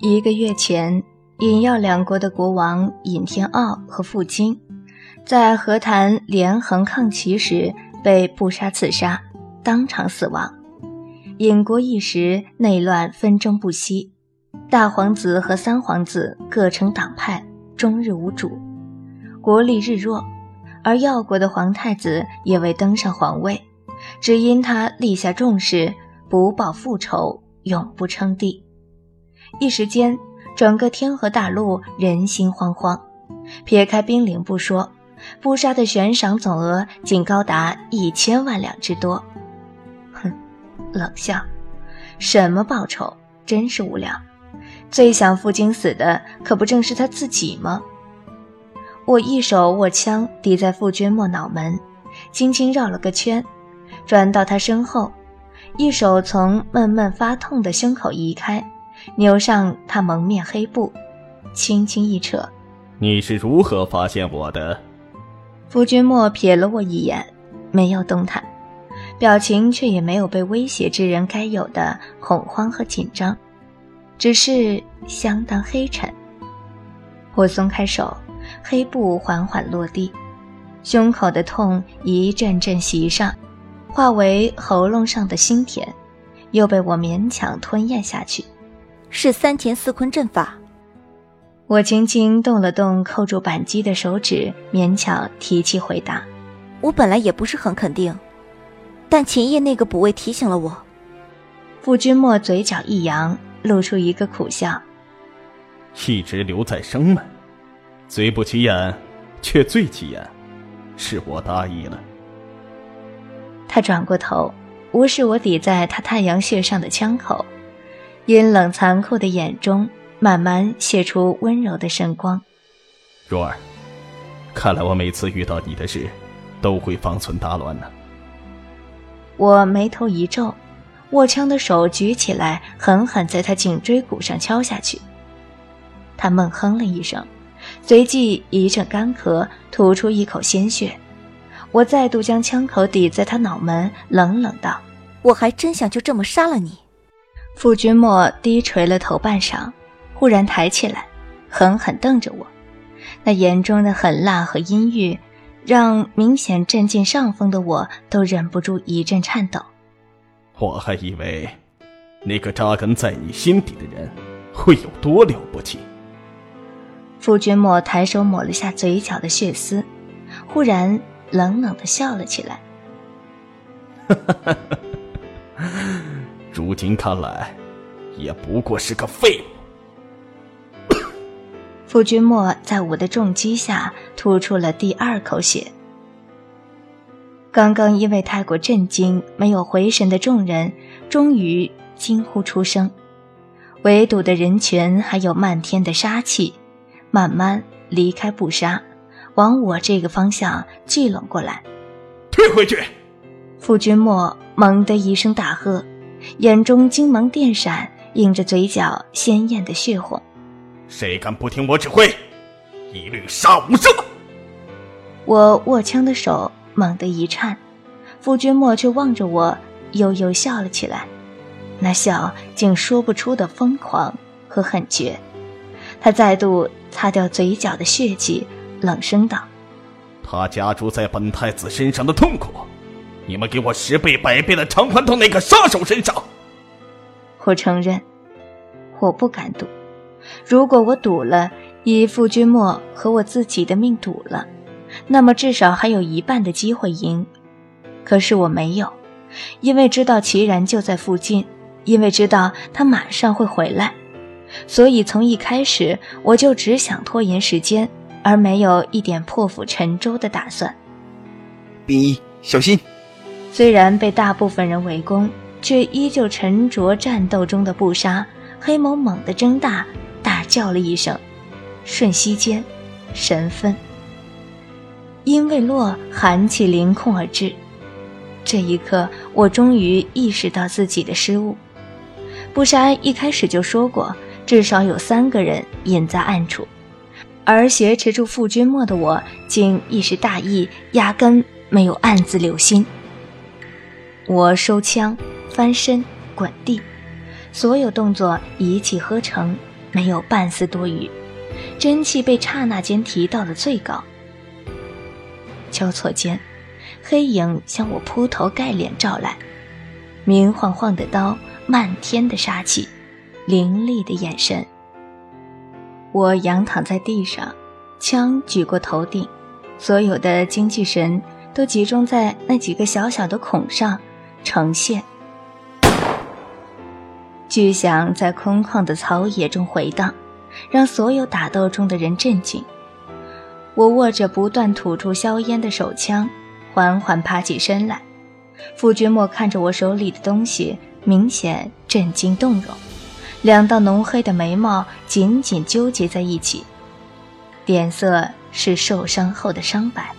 一个月前，尹耀两国的国王尹天傲和傅金，在和谈连横抗齐时被布杀刺杀，当场死亡。尹国一时内乱纷争不息，大皇子和三皇子各成党派，终日无主，国力日弱。而耀国的皇太子也未登上皇位，只因他立下重誓，不报复仇，永不称帝。一时间，整个天河大陆人心惶惶。撇开兵灵不说，布杀的悬赏总额竟高达一千万两之多。哼，冷笑，什么报酬，真是无聊。最想傅京死的，可不正是他自己吗？我一手握枪抵在傅君莫脑门，轻轻绕了个圈，转到他身后，一手从闷闷发痛的胸口移开。扭上他蒙面黑布，轻轻一扯。你是如何发现我的？夫君莫瞥了我一眼，没有动弹，表情却也没有被威胁之人该有的恐慌和紧张，只是相当黑沉。我松开手，黑布缓缓落地，胸口的痛一阵阵袭上，化为喉咙上的腥甜，又被我勉强吞咽下去。是三田四坤阵法。我轻轻动了动扣住扳机的手指，勉强提气回答：“我本来也不是很肯定，但前夜那个补位提醒了我。”傅君莫嘴角一扬，露出一个苦笑：“一直留在生门，嘴不起眼，却最起眼，是我大意了。”他转过头，无视我抵在他太阳穴上的枪口。阴冷残酷的眼中慢慢泄出温柔的圣光。若儿，看来我每次遇到你的事，都会方寸大乱呢。我眉头一皱，握枪的手举起来，狠狠在他颈椎骨上敲下去。他闷哼了一声，随即一阵干咳，吐出一口鲜血。我再度将枪口抵在他脑门，冷冷道：“我还真想就这么杀了你。”傅君莫低垂了头半晌，忽然抬起来，狠狠瞪着我，那眼中的狠辣和阴郁，让明显占尽上风的我都忍不住一阵颤抖。我还以为，那个扎根在你心底的人会有多了不起。傅君莫抬手抹了下嘴角的血丝，忽然冷冷的笑了起来。哈哈哈哈如今看来，也不过是个废物。傅君莫在我的重击下吐出了第二口血。刚刚因为太过震惊没有回神的众人，终于惊呼出声。围堵的人群还有漫天的杀气，慢慢离开布杀，往我这个方向聚拢过来。退回去！傅君莫猛地一声大喝。眼中金芒电闪，映着嘴角鲜艳的血红。谁敢不听我指挥，一律杀无赦！我握枪的手猛地一颤，傅君莫却望着我，悠悠笑了起来，那笑竟说不出的疯狂和狠绝。他再度擦掉嘴角的血迹，冷声道：“他加诸在本太子身上的痛苦。”你们给我十倍百倍的偿还到那个杀手身上！我承认，我不敢赌。如果我赌了，以傅君莫和我自己的命赌了，那么至少还有一半的机会赢。可是我没有，因为知道齐然就在附近，因为知道他马上会回来，所以从一开始我就只想拖延时间，而没有一点破釜沉舟的打算。冰一，小心！虽然被大部分人围攻，却依旧沉着战斗中的布杀，黑眸猛地睁大，大叫了一声，瞬息间，神分。音未落，寒气凌空而至。这一刻，我终于意识到自己的失误。布杀一开始就说过，至少有三个人隐在暗处，而挟持住傅君莫的我，竟一时大意，压根没有暗自留心。我收枪，翻身，滚地，所有动作一气呵成，没有半丝多余，真气被刹那间提到了最高。交错间，黑影向我铺头盖脸照来，明晃晃的刀，漫天的杀气，凌厉的眼神。我仰躺在地上，枪举过头顶，所有的精气神都集中在那几个小小的孔上，呈现。巨响在空旷的草野中回荡，让所有打斗中的人震惊。我握着不断吐出硝烟的手枪，缓缓爬起身来。傅君莫看着我手里的东西，明显震惊动容，两道浓黑的眉毛紧紧纠结在一起，脸色是受伤后的伤白。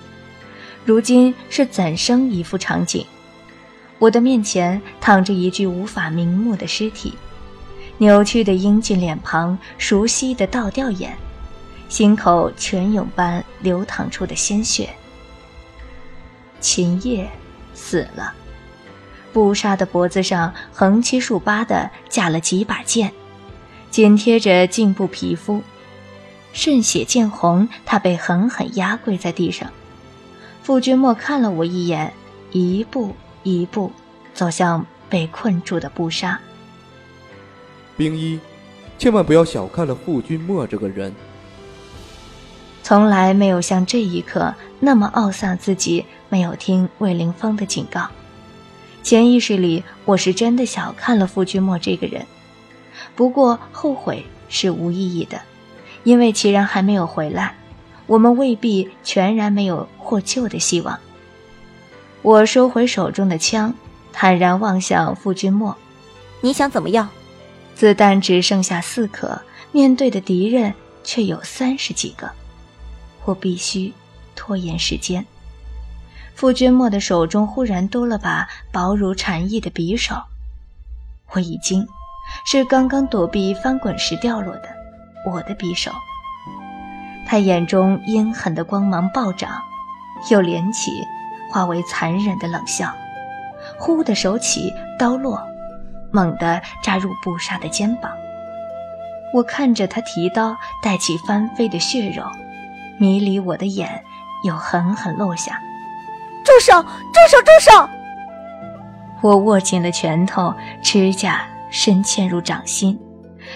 如今是怎生一副场景？我的面前躺着一具无法瞑目的尸体。扭曲的英俊脸庞，熟悉的倒吊眼，心口泉涌般流淌出的鲜血。秦叶死了，布纱的脖子上横七竖八的架了几把剑，紧贴着颈部皮肤，渗血见红。他被狠狠压跪在地上。傅君莫看了我一眼，一步一步走向被困住的布杀。冰一，千万不要小看了傅君莫这个人。从来没有像这一刻那么懊丧，自己没有听魏凌风的警告。潜意识里，我是真的小看了傅君莫这个人。不过后悔是无意义的，因为齐然还没有回来，我们未必全然没有获救的希望。我收回手中的枪，坦然望向傅君莫：“你想怎么样？”子弹只剩下四颗，面对的敌人却有三十几个，我必须拖延时间。傅君莫的手中忽然多了把薄如蝉翼的匕首，我已经，是刚刚躲避翻滚时掉落的我的匕首。他眼中阴狠的光芒暴涨，又连起，化为残忍的冷笑，忽的手起，刀落。猛地扎入布莎的肩膀，我看着他提刀带起翻飞的血肉，迷离我的眼又狠狠落下。住手！住手！住手！我握紧了拳头，指甲深嵌入掌心，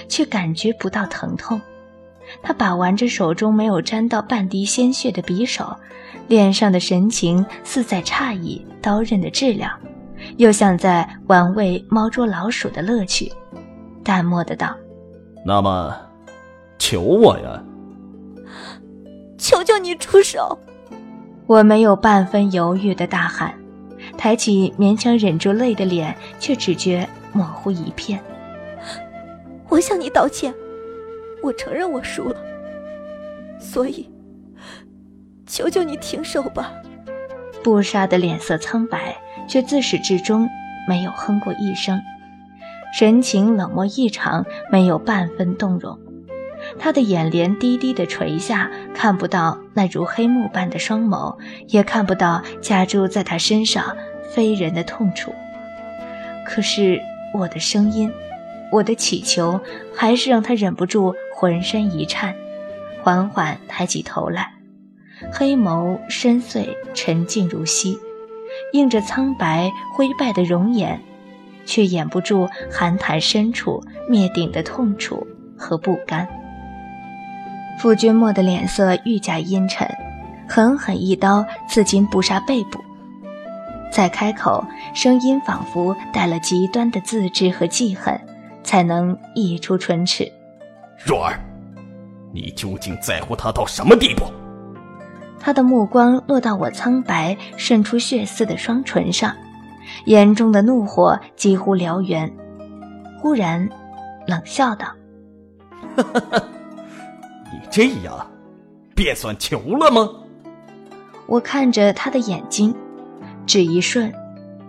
却感觉不到疼痛。他把玩着手中没有沾到半滴鲜血的匕首，脸上的神情似在诧异刀刃的质量。又像在玩味猫捉老鼠的乐趣，淡漠的道：“那么，求我呀！求求你出手！”我没有半分犹豫的大喊，抬起勉强忍住泪的脸，却只觉模糊一片。我向你道歉，我承认我输了，所以，求求你停手吧。布莎的脸色苍白。却自始至终没有哼过一声，神情冷漠异常，没有半分动容。他的眼帘低低的垂下，看不到那如黑幕般的双眸，也看不到加诸在他身上非人的痛楚。可是我的声音，我的乞求，还是让他忍不住浑身一颤，缓缓抬起头来，黑眸深邃沉静如溪。映着苍白灰败的容颜，却掩不住寒潭深处灭顶的痛楚和不甘。傅君莫的脸色愈加阴沉，狠狠一刀刺进布莎背部。再开口，声音仿佛带了极端的自知和记恨，才能溢出唇齿。若儿，你究竟在乎他到什么地步？他的目光落到我苍白渗出血丝的双唇上，眼中的怒火几乎燎原。忽然，冷笑道：“ 你这样，便算求了吗？”我看着他的眼睛，只一瞬，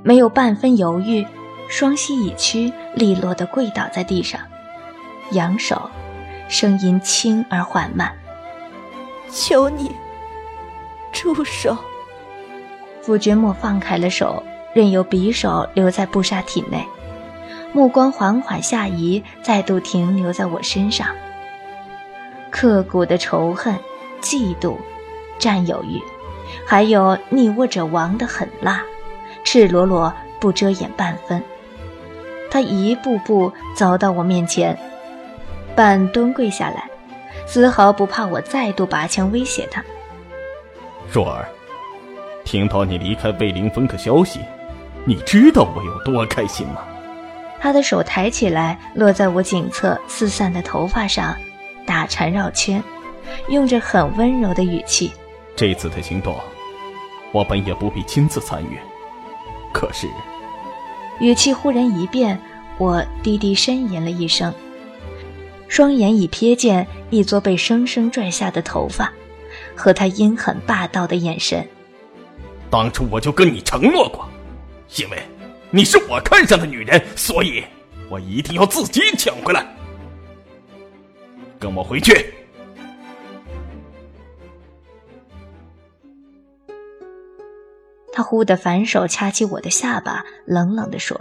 没有半分犹豫，双膝已屈，利落的跪倒在地上，扬手，声音轻而缓慢：“求你。”住手！傅君莫放开了手，任由匕首留在布莎体内，目光缓缓下移，再度停留在我身上，刻骨的仇恨、嫉妒、占有欲，还有你握者亡的狠辣，赤裸裸不遮掩半分。他一步步走到我面前，半蹲跪下来，丝毫不怕我再度拔枪威胁他。若儿，听到你离开魏凌峰的消息，你知道我有多开心吗？他的手抬起来，落在我颈侧四散的头发上，打缠绕圈，用着很温柔的语气：“这次的行动，我本也不必亲自参与，可是……”语气忽然一变，我低低呻吟了一声，双眼已瞥见一撮被生生拽下的头发，和他阴狠霸道的眼神。当初我就跟你承诺过，因为你是我看上的女人，所以我一定要自己抢回来。跟我回去。他忽地反手掐起我的下巴，冷冷地说：“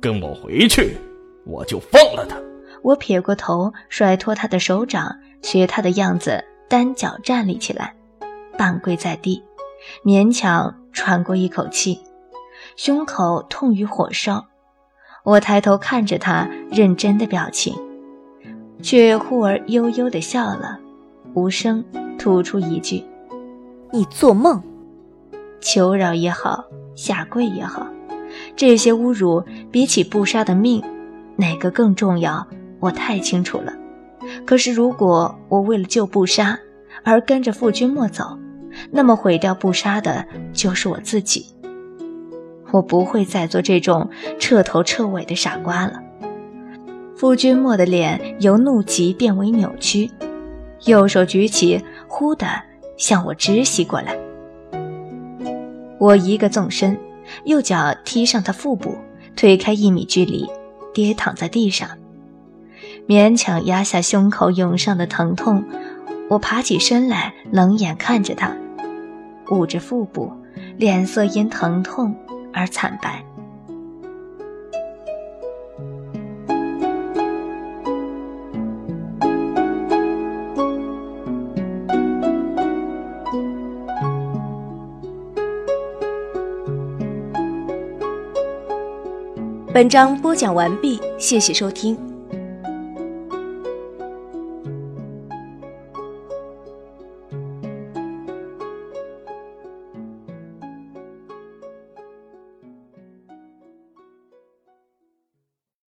跟我回去，我就放了他。”我撇过头，甩脱他的手掌，学他的样子，单脚站立起来，半跪在地，勉强喘过一口气，胸口痛于火烧。我抬头看着他认真的表情，却忽而悠悠地笑了，无声吐出一句：“你做梦。”求饶也好，下跪也好，这些侮辱比起不杀的命，哪个更重要？我太清楚了。可是如果我为了救不杀而跟着傅君莫走，那么毁掉不杀的就是我自己。我不会再做这种彻头彻尾的傻瓜了。傅君莫的脸由怒极变为扭曲，右手举起，忽地向我直袭过来。我一个纵身，右脚踢上他腹部，推开一米距离，跌躺在地上，勉强压下胸口涌上的疼痛。我爬起身来，冷眼看着他，捂着腹部，脸色因疼痛而惨白。本章播讲完毕，谢谢收听。